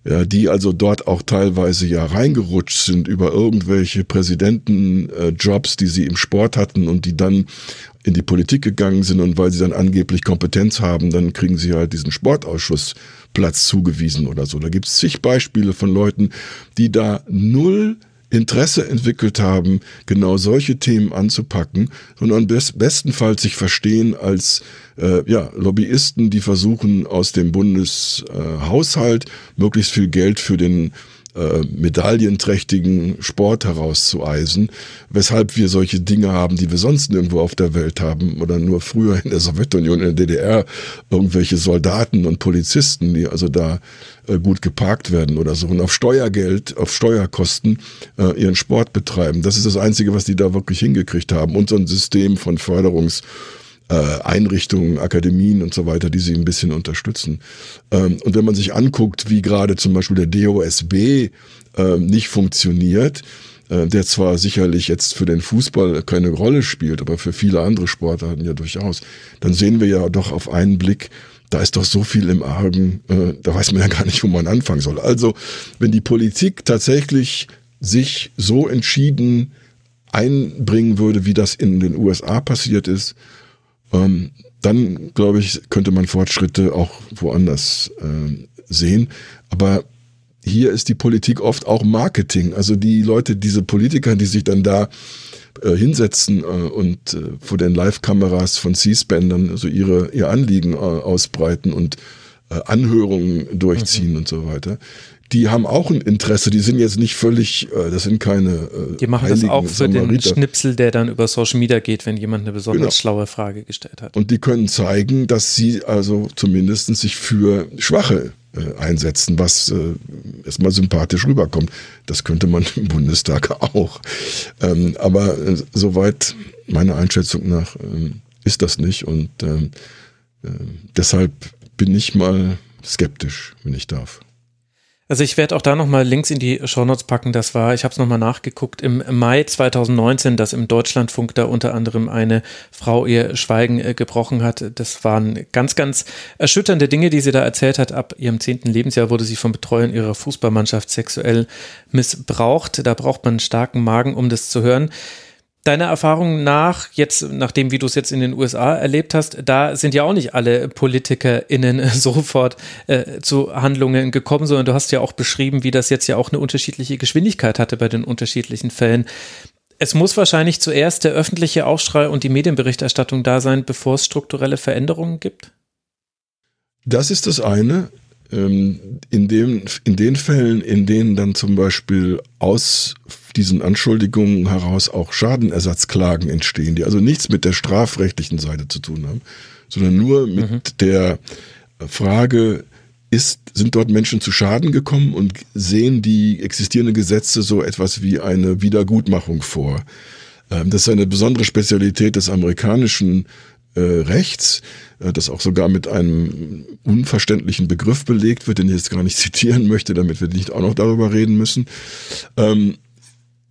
Ja, die also dort auch teilweise ja reingerutscht sind über irgendwelche Präsidentenjobs, äh, die sie im Sport hatten und die dann in die Politik gegangen sind und weil sie dann angeblich Kompetenz haben, dann kriegen sie halt diesen Sportausschuss-Platz zugewiesen oder so. Da gibt es zig Beispiele von Leuten, die da null Interesse entwickelt haben, genau solche Themen anzupacken, sondern best bestenfalls sich verstehen als äh, ja, Lobbyisten, die versuchen aus dem Bundeshaushalt möglichst viel Geld für den äh, medaillenträchtigen Sport herauszueisen, weshalb wir solche Dinge haben, die wir sonst nirgendwo auf der Welt haben oder nur früher in der Sowjetunion, in der DDR, irgendwelche Soldaten und Polizisten, die also da äh, gut geparkt werden oder so und auf Steuergeld, auf Steuerkosten äh, ihren Sport betreiben. Das ist das Einzige, was die da wirklich hingekriegt haben. Und so ein System von Förderungs- Einrichtungen, Akademien und so weiter, die sie ein bisschen unterstützen. Ähm, und wenn man sich anguckt, wie gerade zum Beispiel der DOSB äh, nicht funktioniert, äh, der zwar sicherlich jetzt für den Fußball keine Rolle spielt, aber für viele andere Sportarten ja durchaus, dann sehen wir ja doch auf einen Blick, da ist doch so viel im Argen, äh, da weiß man ja gar nicht, wo man anfangen soll. Also, wenn die Politik tatsächlich sich so entschieden einbringen würde, wie das in den USA passiert ist, ähm, dann, glaube ich, könnte man Fortschritte auch woanders äh, sehen. Aber hier ist die Politik oft auch Marketing. Also die Leute, diese Politiker, die sich dann da äh, hinsetzen äh, und äh, vor den Live-Kameras von C-SPAN dann so ihre, ihr Anliegen äh, ausbreiten und Anhörungen durchziehen mhm. und so weiter die haben auch ein Interesse, die sind jetzt nicht völlig, äh, das sind keine. Äh, die machen das auch für Samariter. den Schnipsel, der dann über Social Media geht, wenn jemand eine besonders genau. schlaue Frage gestellt hat. Und die können zeigen, dass sie also zumindest sich für Schwache äh, einsetzen, was äh, erstmal sympathisch rüberkommt. Das könnte man im Bundestag auch. Ähm, aber äh, soweit meiner Einschätzung nach äh, ist das nicht und ähm, äh, deshalb bin ich mal skeptisch, wenn ich darf. Also ich werde auch da nochmal Links in die Shownotes packen. Das war, ich habe es nochmal nachgeguckt, im Mai 2019, dass im Deutschlandfunk da unter anderem eine Frau ihr Schweigen äh, gebrochen hat. Das waren ganz, ganz erschütternde Dinge, die sie da erzählt hat. Ab ihrem zehnten Lebensjahr wurde sie vom Betreuern ihrer Fußballmannschaft sexuell missbraucht. Da braucht man einen starken Magen, um das zu hören. Deiner Erfahrung nach, jetzt, nachdem wie du es jetzt in den USA erlebt hast, da sind ja auch nicht alle PolitikerInnen sofort äh, zu Handlungen gekommen, sondern du hast ja auch beschrieben, wie das jetzt ja auch eine unterschiedliche Geschwindigkeit hatte bei den unterschiedlichen Fällen. Es muss wahrscheinlich zuerst der öffentliche Aufschrei und die Medienberichterstattung da sein, bevor es strukturelle Veränderungen gibt? Das ist das eine. Ähm, in, dem, in den Fällen, in denen dann zum Beispiel aus diesen Anschuldigungen heraus auch Schadenersatzklagen entstehen, die also nichts mit der strafrechtlichen Seite zu tun haben, sondern nur mit mhm. der Frage, ist, sind dort Menschen zu Schaden gekommen und sehen die existierenden Gesetze so etwas wie eine Wiedergutmachung vor? Ähm, das ist eine besondere Spezialität des amerikanischen äh, Rechts, äh, das auch sogar mit einem unverständlichen Begriff belegt wird, den ich jetzt gar nicht zitieren möchte, damit wir nicht auch noch darüber reden müssen. Ähm,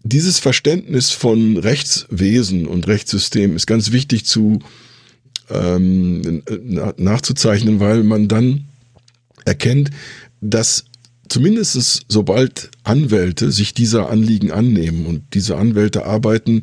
dieses Verständnis von Rechtswesen und Rechtssystem ist ganz wichtig zu ähm, nachzuzeichnen, weil man dann erkennt, dass zumindest sobald Anwälte sich dieser Anliegen annehmen und diese Anwälte arbeiten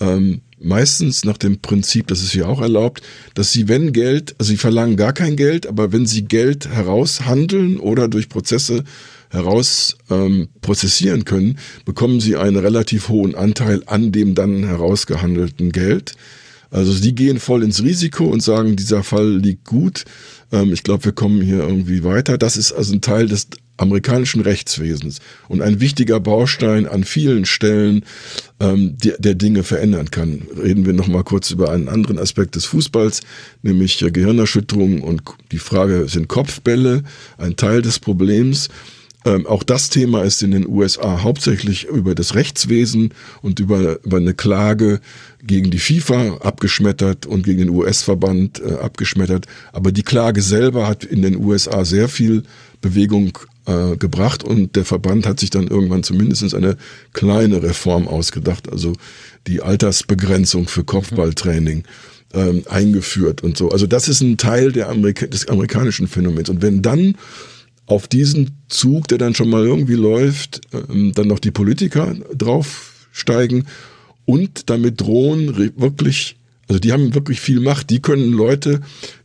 ähm, meistens nach dem Prinzip, das ist hier auch erlaubt, dass sie, wenn Geld, also sie verlangen gar kein Geld, aber wenn sie Geld heraushandeln oder durch Prozesse heraus ähm, prozessieren können, bekommen sie einen relativ hohen Anteil an dem dann herausgehandelten Geld. Also sie gehen voll ins Risiko und sagen, dieser Fall liegt gut. Ähm, ich glaube, wir kommen hier irgendwie weiter. Das ist also ein Teil des amerikanischen Rechtswesens und ein wichtiger Baustein an vielen Stellen, ähm, der, der Dinge verändern kann. Reden wir noch mal kurz über einen anderen Aspekt des Fußballs, nämlich Gehirnerschütterung und die Frage sind Kopfbälle ein Teil des Problems. Ähm, auch das Thema ist in den USA hauptsächlich über das Rechtswesen und über, über eine Klage gegen die FIFA abgeschmettert und gegen den US-Verband äh, abgeschmettert. Aber die Klage selber hat in den USA sehr viel Bewegung äh, gebracht und der Verband hat sich dann irgendwann zumindest eine kleine Reform ausgedacht, also die Altersbegrenzung für Kopfballtraining ähm, eingeführt und so. Also das ist ein Teil der Amerika des amerikanischen Phänomens. Und wenn dann auf diesen Zug, der dann schon mal irgendwie läuft, ähm, dann noch die Politiker draufsteigen und damit drohen wirklich, also die haben wirklich viel Macht, die können Leute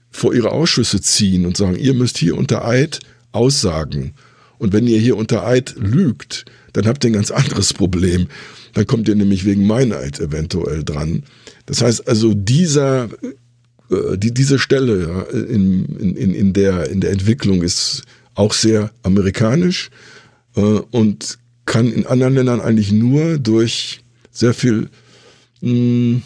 vor ihre Ausschüsse ziehen und sagen, ihr müsst hier unter Eid aussagen. Und wenn ihr hier unter Eid lügt, dann habt ihr ein ganz anderes Problem. Dann kommt ihr nämlich wegen Meineid eventuell dran. Das heißt also, dieser, äh, die, diese Stelle ja, in, in, in, der, in der Entwicklung ist auch sehr amerikanisch äh, und kann in anderen Ländern eigentlich nur durch sehr viel mh, hm,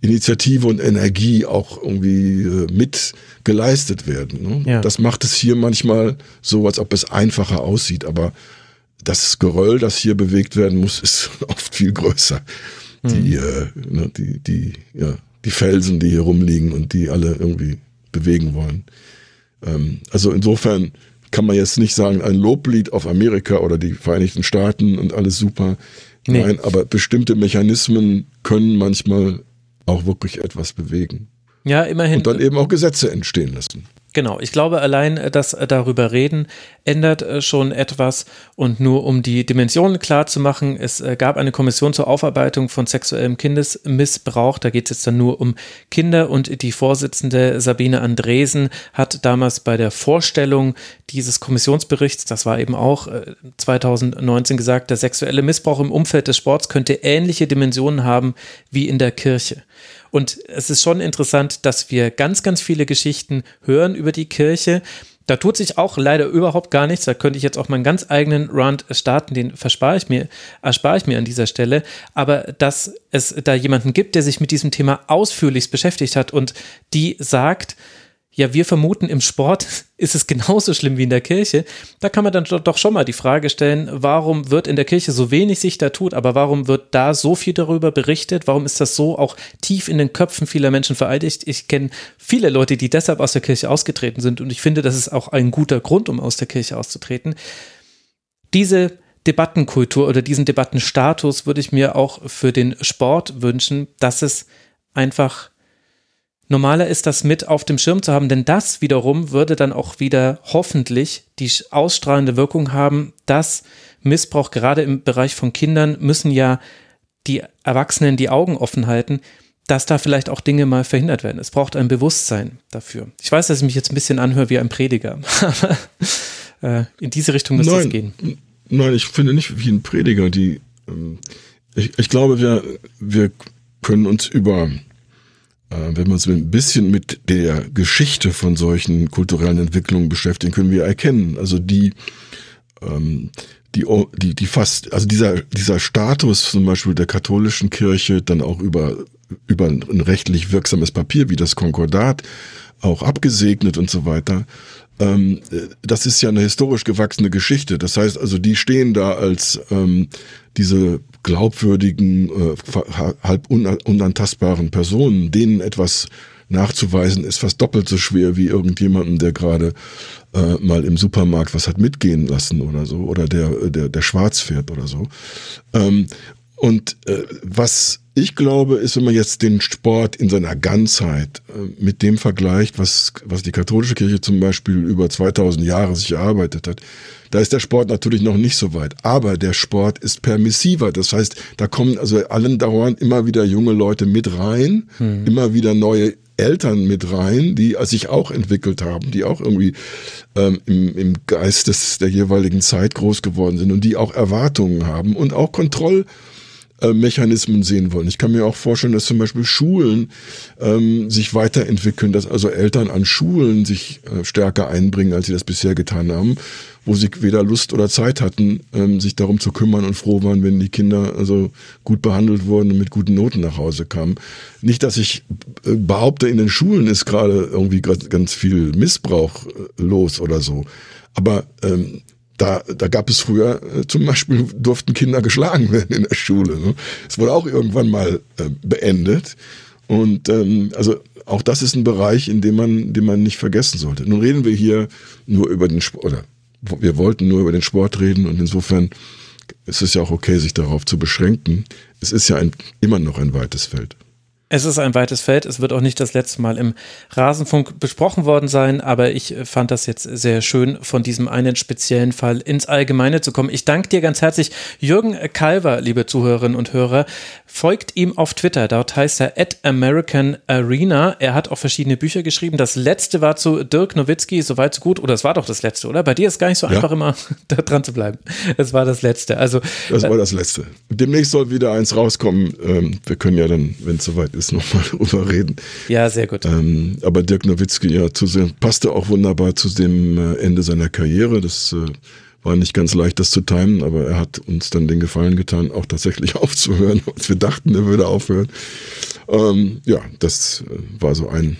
Initiative und Energie auch irgendwie äh, mit geleistet werden. Ne? Ja. Das macht es hier manchmal so, als ob es einfacher aussieht, aber das Geröll, das hier bewegt werden muss, ist oft viel größer. Mhm. Die, äh, ne, die, die, ja, die Felsen, die hier rumliegen und die alle irgendwie bewegen wollen. Ähm, also insofern kann man jetzt nicht sagen, ein Loblied auf Amerika oder die Vereinigten Staaten und alles super. Nee. Nein, aber bestimmte Mechanismen können manchmal auch wirklich etwas bewegen. Ja, immerhin. Und dann eben auch Gesetze entstehen lassen. Genau, ich glaube allein äh, das äh, darüber reden ändert äh, schon etwas. Und nur um die Dimensionen klar zu machen, es gab eine Kommission zur Aufarbeitung von sexuellem Kindesmissbrauch, da geht es jetzt dann nur um Kinder. Und die Vorsitzende Sabine Andresen hat damals bei der Vorstellung dieses Kommissionsberichts, das war eben auch 2019 gesagt, der sexuelle Missbrauch im Umfeld des Sports könnte ähnliche Dimensionen haben wie in der Kirche. Und es ist schon interessant, dass wir ganz, ganz viele Geschichten hören über die Kirche. Da tut sich auch leider überhaupt gar nichts. Da könnte ich jetzt auch meinen ganz eigenen Rant starten, den verspare ich mir, erspare ich mir an dieser Stelle. Aber dass es da jemanden gibt, der sich mit diesem Thema ausführlich beschäftigt hat und die sagt, ja, wir vermuten, im Sport ist es genauso schlimm wie in der Kirche. Da kann man dann doch schon mal die Frage stellen, warum wird in der Kirche so wenig sich da tut, aber warum wird da so viel darüber berichtet? Warum ist das so auch tief in den Köpfen vieler Menschen vereidigt? Ich kenne viele Leute, die deshalb aus der Kirche ausgetreten sind und ich finde, das ist auch ein guter Grund, um aus der Kirche auszutreten. Diese Debattenkultur oder diesen Debattenstatus würde ich mir auch für den Sport wünschen, dass es einfach normaler ist, das mit auf dem Schirm zu haben, denn das wiederum würde dann auch wieder hoffentlich die ausstrahlende Wirkung haben, dass Missbrauch gerade im Bereich von Kindern müssen ja die Erwachsenen die Augen offen halten, dass da vielleicht auch Dinge mal verhindert werden. Es braucht ein Bewusstsein dafür. Ich weiß, dass ich mich jetzt ein bisschen anhöre wie ein Prediger, aber äh, in diese Richtung muss es gehen. Nein, ich finde nicht wie ein Prediger. Die, ähm, ich, ich glaube, wir, wir können uns über wenn wir uns ein bisschen mit der Geschichte von solchen kulturellen Entwicklungen beschäftigen, können wir erkennen, also die, ähm, die, die, die fast, also dieser, dieser Status zum Beispiel der katholischen Kirche dann auch über, über ein rechtlich wirksames Papier wie das Konkordat auch abgesegnet und so weiter, ähm, das ist ja eine historisch gewachsene Geschichte. Das heißt also, die stehen da als ähm, diese glaubwürdigen, äh, halb unantastbaren Personen, denen etwas nachzuweisen, ist fast doppelt so schwer wie irgendjemandem, der gerade äh, mal im Supermarkt was hat mitgehen lassen oder so, oder der, der, der schwarz fährt oder so. Ähm, und äh, was ich glaube, ist, wenn man jetzt den Sport in seiner Ganzheit äh, mit dem vergleicht, was, was die katholische Kirche zum Beispiel über 2000 Jahre sich erarbeitet hat, da ist der Sport natürlich noch nicht so weit. Aber der Sport ist permissiver. Das heißt, da kommen also allen dauernd immer wieder junge Leute mit rein, hm. immer wieder neue Eltern mit rein, die sich auch entwickelt haben, die auch irgendwie ähm, im, im Geist des, der jeweiligen Zeit groß geworden sind und die auch Erwartungen haben und auch Kontroll äh, Mechanismen sehen wollen. Ich kann mir auch vorstellen, dass zum Beispiel Schulen ähm, sich weiterentwickeln, dass also Eltern an Schulen sich äh, stärker einbringen, als sie das bisher getan haben, wo sie weder Lust oder Zeit hatten, ähm, sich darum zu kümmern und froh waren, wenn die Kinder also gut behandelt wurden und mit guten Noten nach Hause kamen. Nicht, dass ich äh, behaupte, in den Schulen ist gerade irgendwie ganz viel Missbrauch äh, los oder so. Aber ähm, da, da gab es früher äh, zum Beispiel durften Kinder geschlagen werden in der Schule. Ne? Es wurde auch irgendwann mal äh, beendet. Und ähm, also auch das ist ein Bereich, in dem man, den man nicht vergessen sollte. Nun reden wir hier nur über den Sport, oder wir wollten nur über den Sport reden und insofern ist es ja auch okay, sich darauf zu beschränken. Es ist ja ein, immer noch ein weites Feld. Es ist ein weites Feld. Es wird auch nicht das letzte Mal im Rasenfunk besprochen worden sein, aber ich fand das jetzt sehr schön, von diesem einen speziellen Fall ins Allgemeine zu kommen. Ich danke dir ganz herzlich, Jürgen Kalver, liebe Zuhörerinnen und Hörer. Folgt ihm auf Twitter. Dort heißt er at American Arena. Er hat auch verschiedene Bücher geschrieben. Das letzte war zu Dirk Nowitzki, soweit so gut. Oder es war doch das letzte, oder? Bei dir ist gar nicht so ja. einfach immer da dran zu bleiben. Es war das letzte. Also, das war das letzte. Demnächst soll wieder eins rauskommen. Ähm, wir können ja dann, wenn es soweit ist, nochmal drüber reden. Ja, sehr gut. Ähm, aber Dirk Nowitzki, ja, zu sehr, passte auch wunderbar zu dem äh, Ende seiner Karriere. Das äh, war nicht ganz leicht, das zu timen, aber er hat uns dann den Gefallen getan, auch tatsächlich aufzuhören, als wir dachten, er würde aufhören. Ähm, ja, das äh, war so ein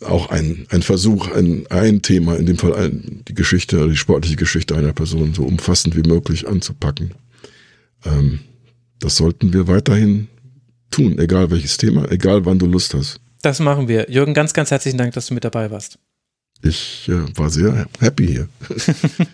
auch ein, ein Versuch, ein, ein Thema, in dem Fall ein, die Geschichte, die sportliche Geschichte einer Person so umfassend wie möglich anzupacken. Ähm, das sollten wir weiterhin tun, egal welches Thema, egal wann du Lust hast. Das machen wir. Jürgen, ganz, ganz herzlichen Dank, dass du mit dabei warst. Ich äh, war sehr happy hier.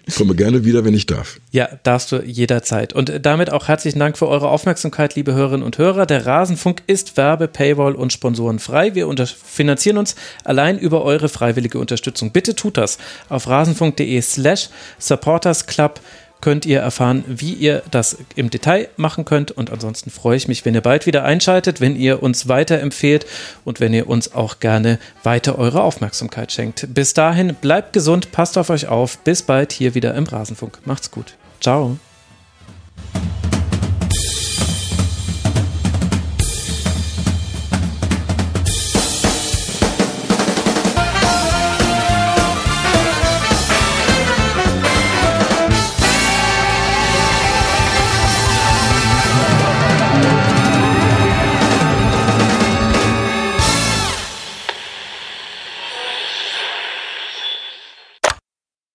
ich komme gerne wieder, wenn ich darf. Ja, darfst du jederzeit. Und damit auch herzlichen Dank für eure Aufmerksamkeit, liebe Hörerinnen und Hörer. Der Rasenfunk ist Werbe, Paywall und Sponsoren frei. Wir finanzieren uns allein über eure freiwillige Unterstützung. Bitte tut das auf rasenfunk.de slash supportersclub könnt ihr erfahren, wie ihr das im Detail machen könnt. Und ansonsten freue ich mich, wenn ihr bald wieder einschaltet, wenn ihr uns weiterempfehlt und wenn ihr uns auch gerne weiter eure Aufmerksamkeit schenkt. Bis dahin, bleibt gesund, passt auf euch auf. Bis bald hier wieder im Rasenfunk. Macht's gut. Ciao.